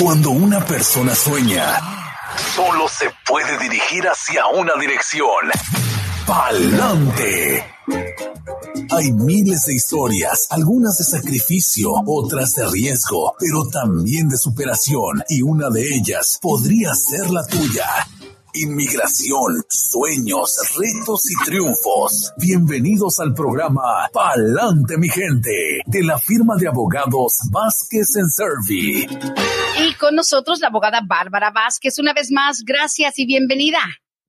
Cuando una persona sueña, solo se puede dirigir hacia una dirección. Pa'lante. Hay miles de historias, algunas de sacrificio, otras de riesgo, pero también de superación, y una de ellas podría ser la tuya. Inmigración, sueños, retos y triunfos. Bienvenidos al programa Pa'lante, mi gente, de la firma de abogados Vázquez en Servi. Y con nosotros la abogada Bárbara Vázquez. Una vez más, gracias y bienvenida.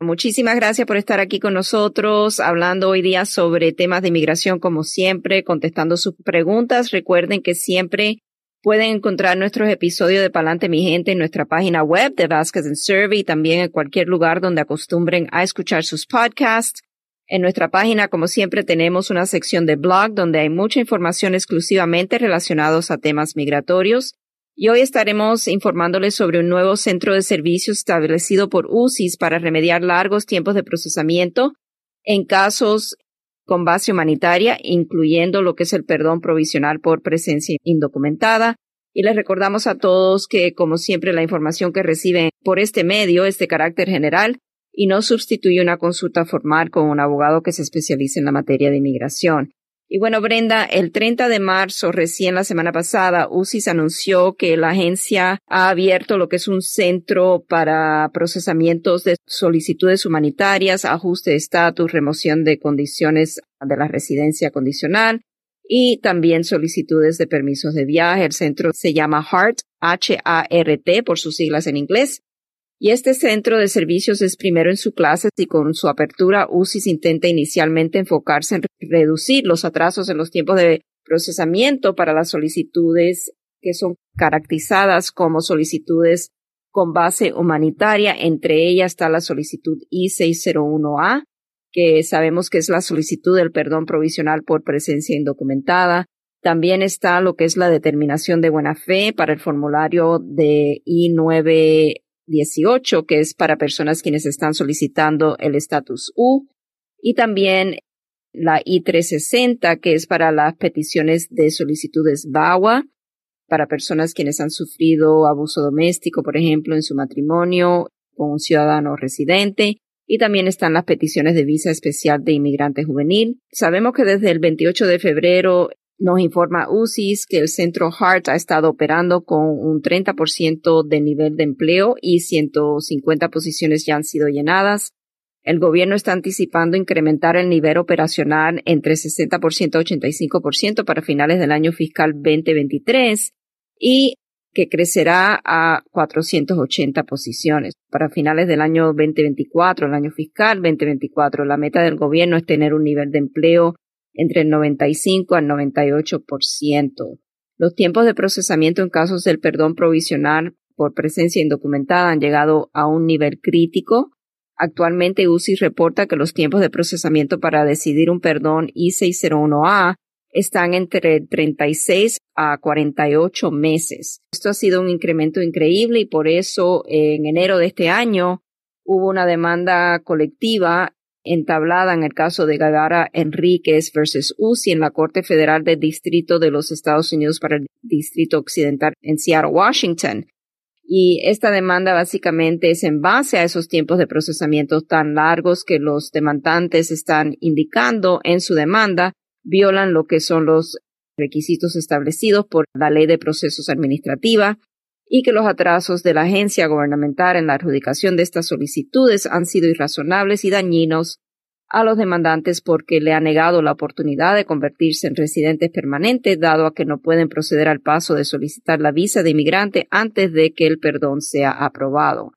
Muchísimas gracias por estar aquí con nosotros, hablando hoy día sobre temas de inmigración, como siempre, contestando sus preguntas. Recuerden que siempre pueden encontrar nuestros episodios de Palante Mi Gente en nuestra página web de Vasquez and Survey y también en cualquier lugar donde acostumbren a escuchar sus podcasts. En nuestra página, como siempre, tenemos una sección de blog donde hay mucha información exclusivamente relacionados a temas migratorios. Y hoy estaremos informándoles sobre un nuevo centro de servicios establecido por UCIS para remediar largos tiempos de procesamiento en casos con base humanitaria, incluyendo lo que es el perdón provisional por presencia indocumentada. Y les recordamos a todos que, como siempre, la información que reciben por este medio es de carácter general y no sustituye una consulta formal con un abogado que se especialice en la materia de inmigración. Y bueno, Brenda, el 30 de marzo, recién la semana pasada, UCIS anunció que la agencia ha abierto lo que es un centro para procesamientos de solicitudes humanitarias, ajuste de estatus, remoción de condiciones de la residencia condicional y también solicitudes de permisos de viaje. El centro se llama HART, H-A-R-T por sus siglas en inglés. Y este centro de servicios es primero en su clase y con su apertura UCIS intenta inicialmente enfocarse en reducir los atrasos en los tiempos de procesamiento para las solicitudes que son caracterizadas como solicitudes con base humanitaria. Entre ellas está la solicitud I-601A, que sabemos que es la solicitud del perdón provisional por presencia indocumentada. También está lo que es la determinación de buena fe para el formulario de I-9 18, que es para personas quienes están solicitando el estatus U, y también la I-360, que es para las peticiones de solicitudes VAWA, para personas quienes han sufrido abuso doméstico, por ejemplo, en su matrimonio con un ciudadano residente. Y también están las peticiones de visa especial de inmigrante juvenil. Sabemos que desde el 28 de febrero nos informa UCIS que el centro HART ha estado operando con un 30% de nivel de empleo y 150 posiciones ya han sido llenadas. El gobierno está anticipando incrementar el nivel operacional entre 60% y 85% para finales del año fiscal 2023 y que crecerá a 480 posiciones. Para finales del año 2024, el año fiscal 2024, la meta del gobierno es tener un nivel de empleo entre el 95 al 98%. Los tiempos de procesamiento en casos del perdón provisional por presencia indocumentada han llegado a un nivel crítico. Actualmente UCI reporta que los tiempos de procesamiento para decidir un perdón I-601A están entre 36 a 48 meses. Esto ha sido un incremento increíble y por eso en enero de este año hubo una demanda colectiva entablada en el caso de Gagara Enríquez versus UCI en la Corte Federal del Distrito de los Estados Unidos para el Distrito Occidental en Seattle, Washington. Y esta demanda básicamente es en base a esos tiempos de procesamiento tan largos que los demandantes están indicando en su demanda, violan lo que son los requisitos establecidos por la Ley de Procesos Administrativa y que los atrasos de la agencia gubernamental en la adjudicación de estas solicitudes han sido irrazonables y dañinos a los demandantes porque le ha negado la oportunidad de convertirse en residentes permanentes, dado a que no pueden proceder al paso de solicitar la visa de inmigrante antes de que el perdón sea aprobado.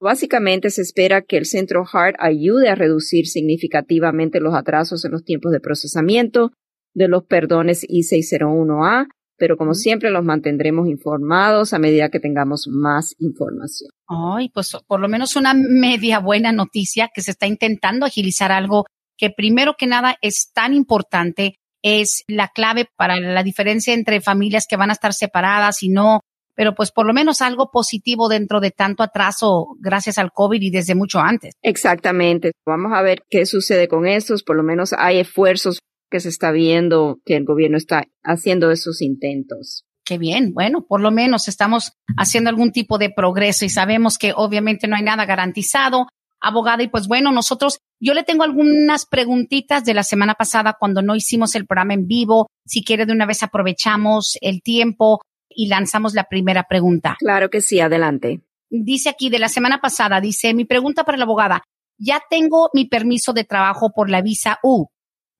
Básicamente se espera que el Centro HART ayude a reducir significativamente los atrasos en los tiempos de procesamiento de los perdones I-601A pero como siempre los mantendremos informados a medida que tengamos más información. Ay, pues por lo menos una media buena noticia que se está intentando agilizar algo que primero que nada es tan importante, es la clave para la diferencia entre familias que van a estar separadas y no, pero pues por lo menos algo positivo dentro de tanto atraso gracias al COVID y desde mucho antes. Exactamente. Vamos a ver qué sucede con estos. Por lo menos hay esfuerzos que se está viendo que el gobierno está haciendo esos intentos. Qué bien, bueno, por lo menos estamos haciendo algún tipo de progreso y sabemos que obviamente no hay nada garantizado, abogada, y pues bueno, nosotros, yo le tengo algunas preguntitas de la semana pasada cuando no hicimos el programa en vivo. Si quiere, de una vez aprovechamos el tiempo y lanzamos la primera pregunta. Claro que sí, adelante. Dice aquí de la semana pasada, dice, mi pregunta para la abogada, ya tengo mi permiso de trabajo por la visa U.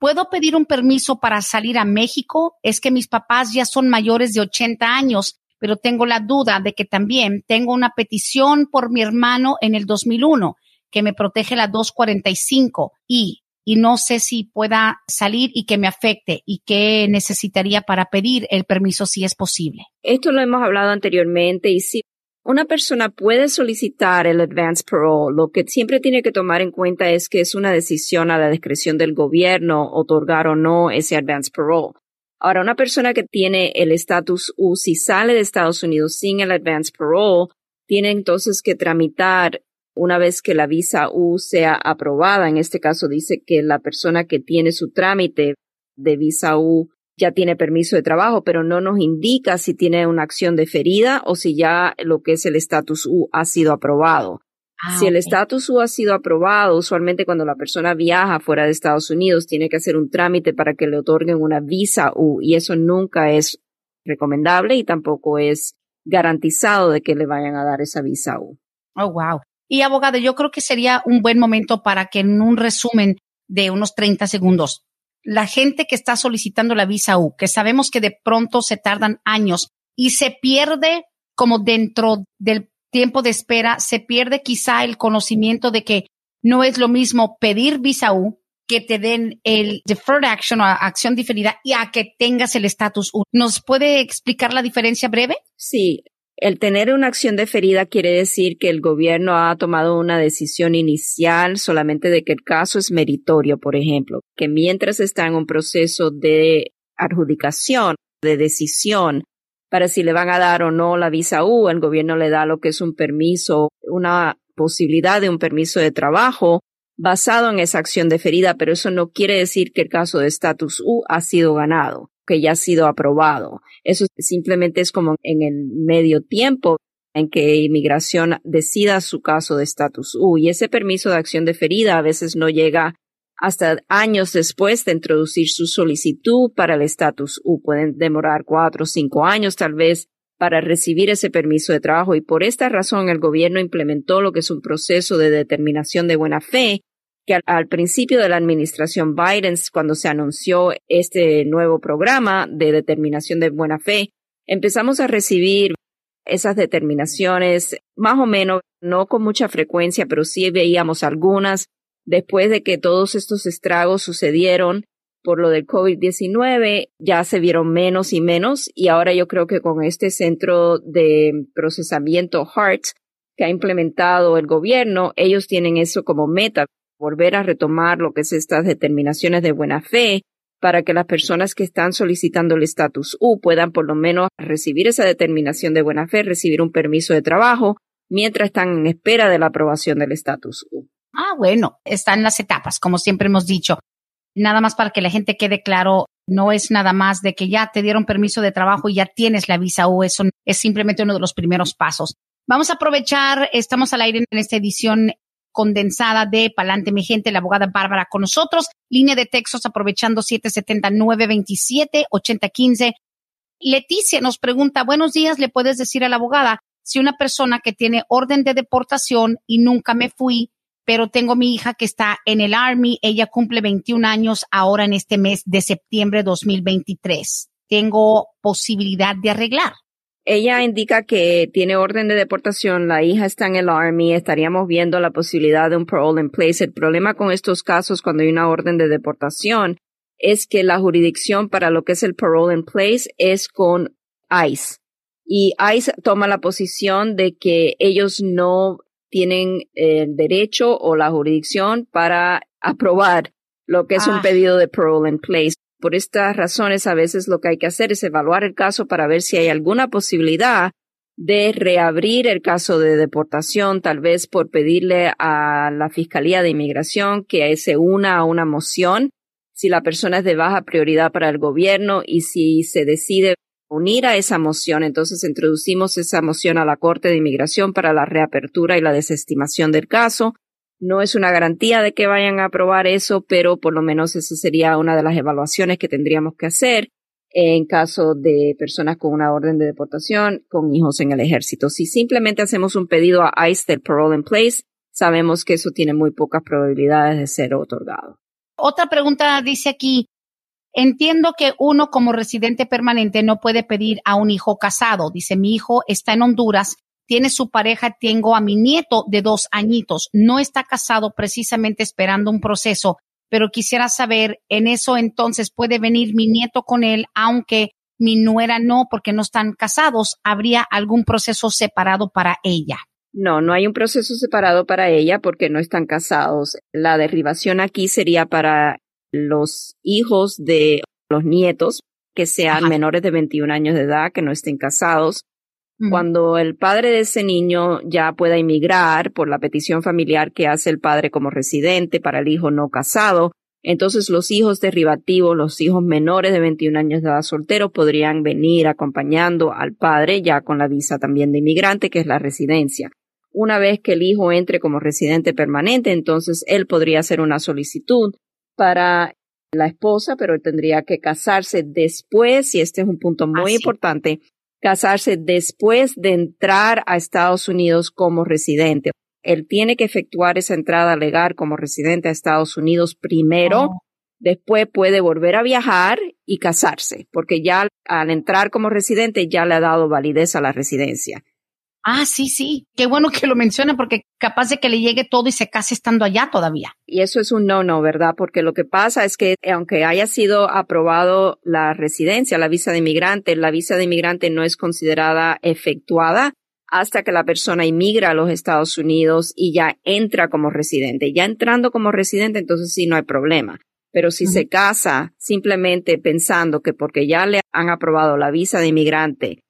¿Puedo pedir un permiso para salir a México? Es que mis papás ya son mayores de 80 años, pero tengo la duda de que también tengo una petición por mi hermano en el 2001 que me protege la 245 y y no sé si pueda salir y que me afecte y qué necesitaría para pedir el permiso si es posible. Esto lo hemos hablado anteriormente y si una persona puede solicitar el advance parole. Lo que siempre tiene que tomar en cuenta es que es una decisión a la discreción del gobierno otorgar o no ese advance parole. Ahora, una persona que tiene el estatus U, si sale de Estados Unidos sin el advance parole, tiene entonces que tramitar una vez que la visa U sea aprobada, en este caso dice que la persona que tiene su trámite de visa U ya tiene permiso de trabajo, pero no nos indica si tiene una acción deferida o si ya lo que es el estatus U ha sido aprobado. Ah, si el estatus U ha sido aprobado, usualmente cuando la persona viaja fuera de Estados Unidos tiene que hacer un trámite para que le otorguen una visa U y eso nunca es recomendable y tampoco es garantizado de que le vayan a dar esa visa U. Oh, wow. Y abogado, yo creo que sería un buen momento para que en un resumen de unos 30 segundos, la gente que está solicitando la visa U, que sabemos que de pronto se tardan años y se pierde como dentro del tiempo de espera, se pierde quizá el conocimiento de que no es lo mismo pedir visa U que te den el deferred action o acción diferida y a que tengas el estatus U. ¿Nos puede explicar la diferencia breve? Sí, el tener una acción deferida quiere decir que el gobierno ha tomado una decisión inicial solamente de que el caso es meritorio, por ejemplo, que mientras está en un proceso de adjudicación, de decisión, para si le van a dar o no la visa U, el gobierno le da lo que es un permiso, una posibilidad de un permiso de trabajo basado en esa acción deferida, pero eso no quiere decir que el caso de estatus U ha sido ganado que ya ha sido aprobado. Eso simplemente es como en el medio tiempo en que inmigración decida su caso de estatus U y ese permiso de acción deferida a veces no llega hasta años después de introducir su solicitud para el estatus U. Pueden demorar cuatro o cinco años tal vez para recibir ese permiso de trabajo y por esta razón el gobierno implementó lo que es un proceso de determinación de buena fe que al, principio de la administración Biden, cuando se anunció este nuevo programa de determinación de buena fe, empezamos a recibir esas determinaciones más o menos, no con mucha frecuencia, pero sí veíamos algunas después de que todos estos estragos sucedieron por lo del COVID-19, ya se vieron menos y menos y ahora yo creo que con este centro de procesamiento HART que ha implementado el gobierno, ellos tienen eso como meta, volver a retomar lo que es estas determinaciones de buena fe para que las personas que están solicitando el estatus U puedan por lo menos recibir esa determinación de buena fe, recibir un permiso de trabajo mientras están en espera de la aprobación del estatus U. Ah, bueno, están las etapas, como siempre hemos dicho. Nada más para que la gente quede claro, no es nada más de que ya te dieron permiso de trabajo y ya tienes la visa U, eso es simplemente uno de los primeros pasos. Vamos a aprovechar, estamos al aire en esta edición condensada de Palante Mi Gente, la abogada Bárbara con nosotros. Línea de textos aprovechando 779-27-8015. Leticia nos pregunta, buenos días, ¿le puedes decir a la abogada si una persona que tiene orden de deportación y nunca me fui, pero tengo mi hija que está en el Army, ella cumple 21 años ahora en este mes de septiembre 2023. ¿Tengo posibilidad de arreglar? Ella indica que tiene orden de deportación, la hija está en el Army, estaríamos viendo la posibilidad de un parole in place. El problema con estos casos cuando hay una orden de deportación es que la jurisdicción para lo que es el parole in place es con ICE. Y ICE toma la posición de que ellos no tienen el derecho o la jurisdicción para aprobar lo que es un ah. pedido de parole in place. Por estas razones, a veces lo que hay que hacer es evaluar el caso para ver si hay alguna posibilidad de reabrir el caso de deportación, tal vez por pedirle a la Fiscalía de Inmigración que se una a una moción si la persona es de baja prioridad para el gobierno y si se decide unir a esa moción. Entonces introducimos esa moción a la Corte de Inmigración para la reapertura y la desestimación del caso. No es una garantía de que vayan a aprobar eso, pero por lo menos esa sería una de las evaluaciones que tendríamos que hacer en caso de personas con una orden de deportación con hijos en el ejército. Si simplemente hacemos un pedido a ICE del parole in place, sabemos que eso tiene muy pocas probabilidades de ser otorgado. Otra pregunta dice aquí, entiendo que uno como residente permanente no puede pedir a un hijo casado. Dice, mi hijo está en Honduras, tiene su pareja, tengo a mi nieto de dos añitos, no está casado precisamente esperando un proceso, pero quisiera saber, en eso entonces puede venir mi nieto con él, aunque mi nuera no, porque no están casados, ¿habría algún proceso separado para ella? No, no hay un proceso separado para ella porque no están casados. La derribación aquí sería para los hijos de los nietos que sean menores de 21 años de edad, que no estén casados. Cuando el padre de ese niño ya pueda inmigrar por la petición familiar que hace el padre como residente para el hijo no casado, entonces los hijos derivativos, los hijos menores de 21 años de edad soltero podrían venir acompañando al padre ya con la visa también de inmigrante, que es la residencia. Una vez que el hijo entre como residente permanente, entonces él podría hacer una solicitud para la esposa, pero él tendría que casarse después, y este es un punto muy importante, casarse después de entrar a Estados Unidos como residente. Él tiene que efectuar esa entrada legal como residente a Estados Unidos primero, oh. después puede volver a viajar y casarse, porque ya al entrar como residente ya le ha dado validez a la residencia. Ah, sí, sí. Qué bueno que lo menciona porque capaz de que le llegue todo y se case estando allá todavía. Y eso es un no, no, ¿verdad? Porque lo que pasa es que aunque haya sido aprobado la residencia, la visa de inmigrante, la visa de inmigrante no es considerada efectuada hasta que la persona inmigra a los Estados Unidos y ya entra como residente. Ya entrando como residente, entonces sí no hay problema. Pero si se casa simplemente pensando que porque ya le han aprobado la visa de inmigrante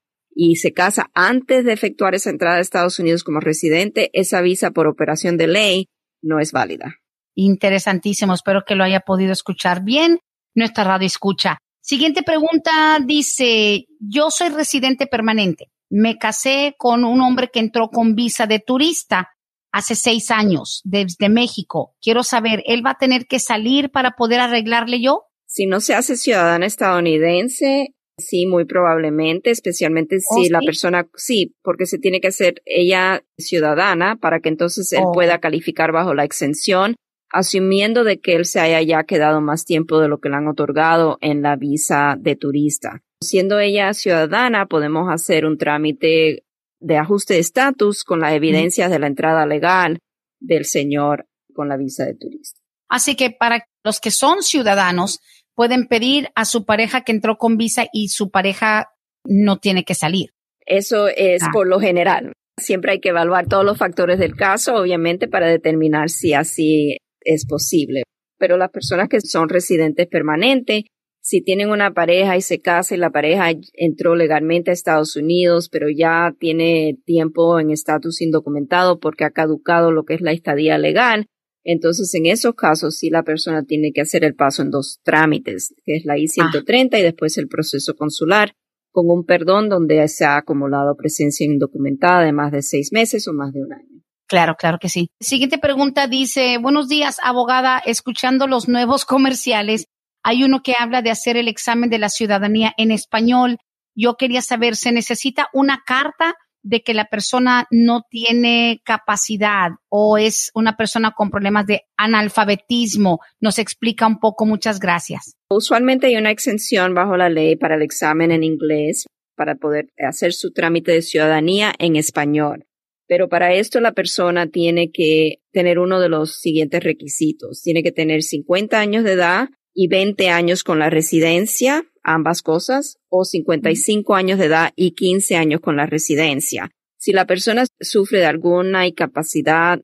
y se casa antes de efectuar esa entrada a Estados Unidos como residente, esa visa por operación de ley no es válida. Interesantísimo, espero que lo haya podido escuchar bien. Nuestra radio escucha. Siguiente pregunta dice, yo soy residente permanente. Me casé con un hombre que entró con visa de turista hace seis años desde México. Quiero saber, ¿él va a tener que salir para poder arreglarle yo? Si no se hace ciudadana estadounidense, Sí, muy probablemente, especialmente ¿Oh, si la persona, sí, porque se tiene que hacer ella ciudadana para que entonces él Oh. pueda calificar bajo la exención, asumiendo de que él se haya ya quedado más tiempo de lo que le han otorgado en la visa de turista. Siendo ella ciudadana, podemos hacer un trámite de ajuste de estatus con las evidencias de la entrada legal del señor con la visa de turista. Así que para los que son ciudadanos, pueden pedir a su pareja que entró con visa y su pareja no tiene que salir. Eso es Ah. por lo general. Siempre hay que evaluar todos los factores del caso, obviamente, para determinar si así es posible. Pero las personas que son residentes permanentes, si tienen una pareja y se casa y la pareja entró legalmente a Estados Unidos, pero ya tiene tiempo en estatus indocumentado porque ha caducado lo que es la estadía legal, entonces en esos casos sí la persona tiene que hacer el paso en dos trámites, que es la I-130 y después el proceso consular con un perdón donde se ha acumulado presencia indocumentada de más de seis meses o más de un año. Claro, claro que sí. Siguiente pregunta dice, buenos días, abogada, escuchando los nuevos comerciales, hay uno que habla de hacer el examen de la ciudadanía en español. Yo quería saber, ¿se necesita una carta de que la persona no tiene capacidad o es una persona con problemas de analfabetismo? Nos explica un poco, muchas gracias. Usualmente hay una exención bajo la ley para el examen en inglés para poder hacer su trámite de ciudadanía en español. Pero para esto la persona tiene que tener uno de los siguientes requisitos. Tiene que tener 50 años de edad y 20 años con la residencia, ambas cosas, o 55 años de edad y 15 años con la residencia. Si la persona sufre de alguna incapacidad,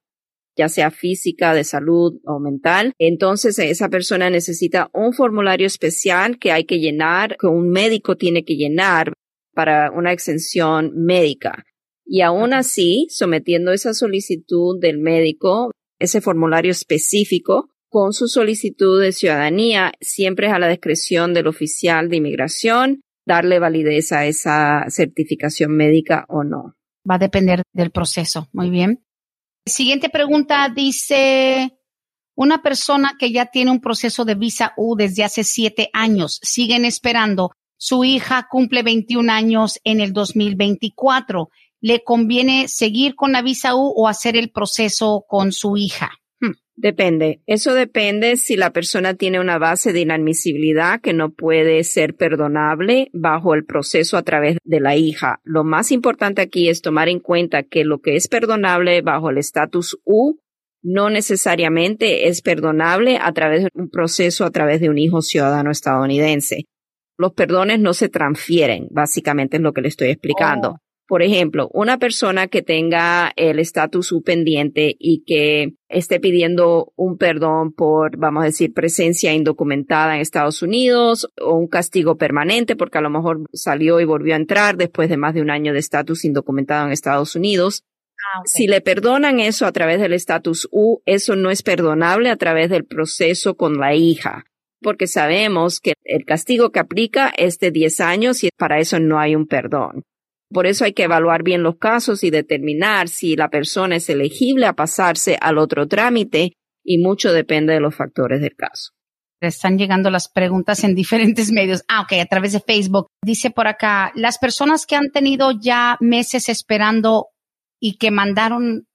ya sea física, de salud o mental, entonces esa persona necesita un formulario especial que hay que llenar, que un médico tiene que llenar para una exención médica. Y aún así, sometiendo esa solicitud del médico, ese formulario específico, con su solicitud de ciudadanía, siempre es a la discreción del oficial de inmigración darle validez a esa certificación médica o no. Va a depender del proceso. Muy bien. Siguiente pregunta dice, una persona que ya tiene un proceso de visa U desde hace siete años, siguen esperando. Su hija cumple 21 años en el 2024. ¿Le conviene seguir con la visa U o hacer el proceso con su hija? Depende. Eso depende si la persona tiene una base de inadmisibilidad que no puede ser perdonable bajo el proceso a través de la hija. Lo más importante aquí es tomar en cuenta que lo que es perdonable bajo el estatus U no necesariamente es perdonable a través de un proceso a través de un hijo ciudadano estadounidense. Los perdones no se transfieren, básicamente es lo que le estoy explicando. Oh. Por ejemplo, una persona que tenga el estatus pendiente y que esté pidiendo un perdón por, vamos a decir, presencia indocumentada en Estados Unidos o un castigo permanente porque a lo mejor salió y volvió a entrar después de más de un año de estatus indocumentado en Estados Unidos, Ah, si le perdonan eso a través del estatus U, eso no es perdonable a través del proceso con la hija, porque sabemos que el castigo que aplica es de 10 años y para eso no hay un perdón. Por eso hay que evaluar bien los casos y determinar si la persona es elegible a pasarse al otro trámite y mucho depende de los factores del caso. Están llegando las preguntas en diferentes medios. Ah, ok, a través de Facebook. Dice por acá, las personas que han tenido ya meses esperando y que mandaron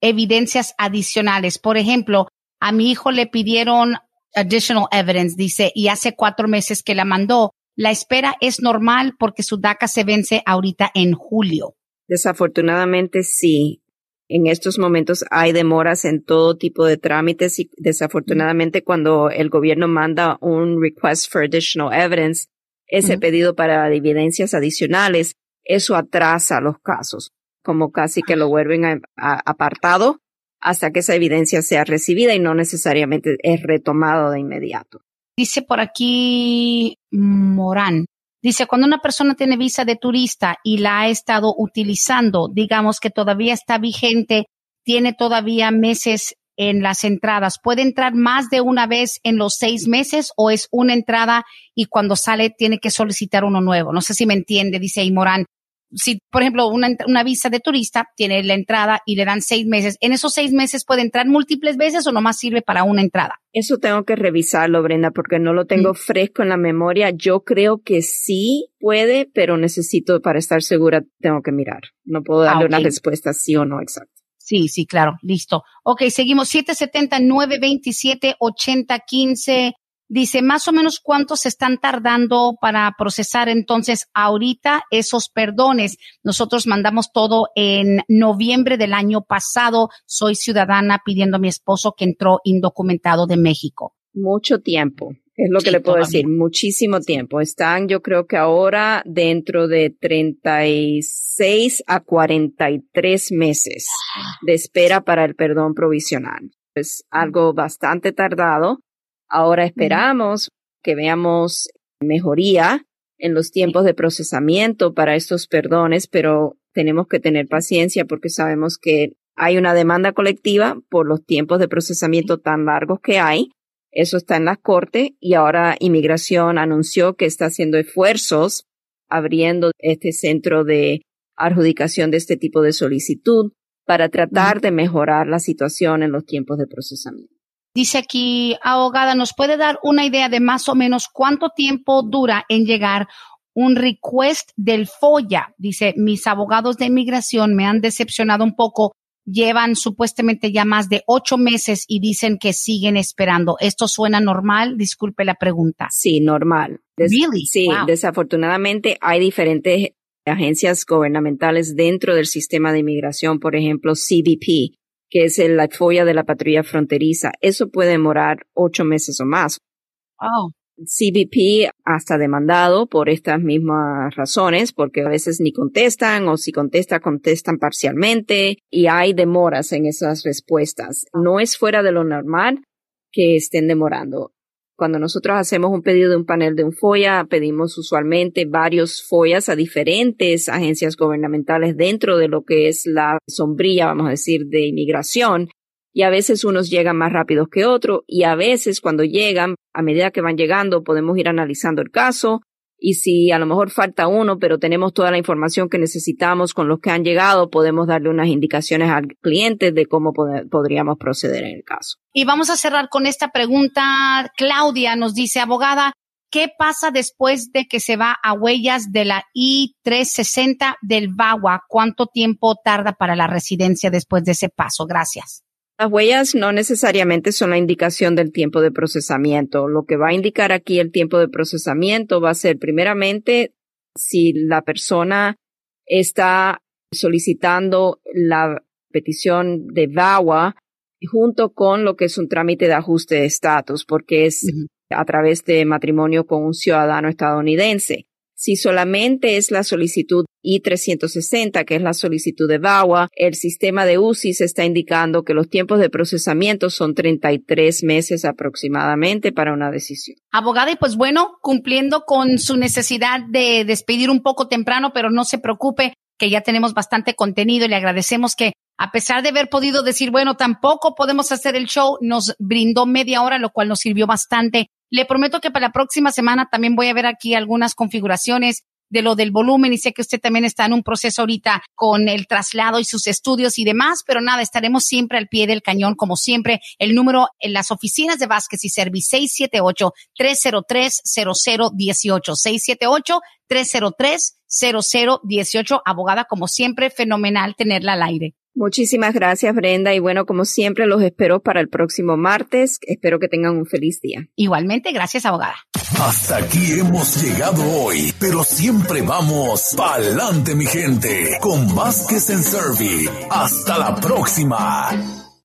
evidencias adicionales. Por ejemplo, a mi hijo le pidieron additional evidence, dice, y hace cuatro meses que la mandó. La espera es normal porque su DACA se vence ahorita en julio. Desafortunadamente sí. En estos momentos hay demoras en todo tipo de trámites y desafortunadamente cuando el gobierno manda un request for additional evidence, ese pedido para evidencias adicionales, eso atrasa los casos como casi que lo vuelven apartado hasta que esa evidencia sea recibida y no necesariamente es retomado de inmediato. Dice por aquí Morán. Dice, cuando una persona tiene visa de turista y la ha estado utilizando, digamos que todavía está vigente, tiene todavía meses en las entradas, ¿puede entrar más de una vez en los seis meses o es una entrada y cuando sale tiene que solicitar uno nuevo? No sé si me entiende, dice Morán si, por ejemplo, una, una, visa de turista tiene la entrada y le dan seis meses, ¿en esos seis meses puede entrar múltiples veces o nomás sirve para una entrada? Eso tengo que revisarlo, Brenda, porque no lo tengo mm. fresco en la memoria. Yo creo que sí puede, pero necesito, para estar segura, tengo que mirar. No puedo darle ah, una respuesta sí o no exacta. Sí, sí, claro, listo. Ok, seguimos 770 927 8015 Dice, más o menos cuánto se están tardando para procesar entonces ahorita esos perdones. Nosotros mandamos todo en noviembre del año pasado. Soy ciudadana pidiendo a mi esposo que entró indocumentado de México. Mucho tiempo. Es lo que le puedo decir, muchísimo tiempo. Están, yo creo que ahora dentro de 36 a 43 meses de espera para el perdón provisional. Es algo bastante tardado Ahora esperamos que veamos mejoría en los tiempos de procesamiento para estos perdones, pero tenemos que tener paciencia porque sabemos que hay una demanda colectiva por los tiempos de procesamiento tan largos que hay. Eso está en la corte y ahora inmigración anunció que está haciendo esfuerzos abriendo este centro de adjudicación de este tipo de solicitud para tratar de mejorar la situación en los tiempos de procesamiento. Dice aquí, abogada, ¿nos puede dar una idea de más o menos cuánto tiempo dura en llegar un request del FOIA? Dice, mis abogados de inmigración me han decepcionado un poco. Llevan supuestamente ya más de ocho meses y dicen que siguen esperando. ¿Esto suena normal? Disculpe la pregunta. Sí, normal. Sí, desafortunadamente hay diferentes agencias gubernamentales dentro del sistema de inmigración, por ejemplo, CBP, que es la folla de la patrulla fronteriza. Eso puede demorar ocho meses o más. Oh. CBP hasta demandado por estas mismas razones, porque a veces ni contestan o si contestan, contestan parcialmente y hay demoras en esas respuestas. No es fuera de lo normal que estén demorando. Cuando nosotros hacemos un pedido de un panel de un FOIA, pedimos usualmente varios FOIAs a diferentes agencias gubernamentales dentro de lo que es la sombrilla, vamos a decir, de inmigración. Y a veces unos llegan más rápidos que otros y a veces cuando llegan, a medida que van llegando, podemos ir analizando el caso y si a lo mejor falta uno, pero tenemos toda la información que necesitamos con los que han llegado, podemos darle unas indicaciones al cliente de cómo podríamos proceder en el caso. Y vamos a cerrar con esta pregunta. Claudia nos dice, abogada, ¿qué pasa después de que se va a huellas de la I-360 del VAWA? ¿Cuánto tiempo tarda para la residencia después de ese paso? Gracias. Las huellas no necesariamente son la indicación del tiempo de procesamiento. Lo que va a indicar aquí el tiempo de procesamiento va a ser primeramente si la persona está solicitando la petición de VAWA junto con lo que es un trámite de ajuste de estatus, porque es a través de matrimonio con un ciudadano estadounidense. Si solamente es la solicitud I-360, que es la solicitud de VAWA, el sistema de UCIS está indicando que los tiempos de procesamiento son 33 meses aproximadamente para una decisión. Abogada, y pues bueno, cumpliendo con su necesidad de despedir un poco temprano, pero no se preocupe, que ya tenemos bastante contenido y le agradecemos que a pesar de haber podido decir, bueno, tampoco podemos hacer el show, nos brindó media hora, lo cual nos sirvió bastante le prometo que para la próxima semana también voy a ver aquí algunas configuraciones de lo del volumen y sé que usted también está en un proceso ahorita con el traslado y sus estudios y demás, pero nada, estaremos siempre al pie del cañón como siempre. El número en las oficinas de Vázquez y Service 678-303-0018, 678-303-0018, abogada como siempre, fenomenal tenerla al aire. Muchísimas gracias, Brenda. Y bueno, como siempre, los espero para el próximo martes. Espero que tengan un feliz día. Igualmente, gracias, abogada. Hasta aquí hemos llegado hoy, pero siempre vamos pa'lante, mi gente, con Vázquez en Servi. Hasta la próxima.